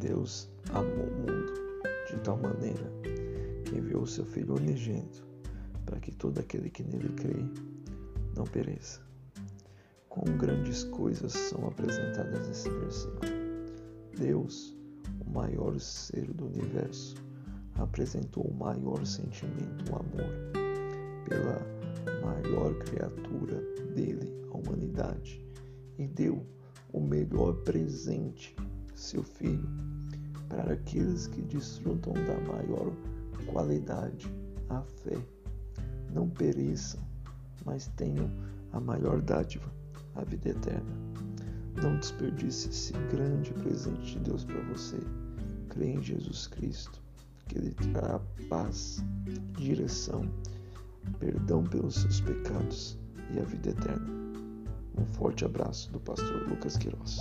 Deus amou o mundo de tal maneira que enviou o seu Filho unigênito para que todo aquele que nele crê não pereça. Quão grandes coisas são apresentadas nesse versículo. Deus, o maior ser do universo, apresentou o maior sentimento, o amor, pela maior criatura dele, a humanidade, e deu o melhor presente, seu Filho, para aqueles que desfrutam da maior qualidade, a fé. Não pereçam, mas tenham a maior dádiva, a vida eterna. Não desperdice esse grande presente de Deus para você. Crê em Jesus Cristo, que Ele trará paz, direção, perdão pelos seus pecados e a vida eterna. Um forte abraço do pastor Lucas Queiroz.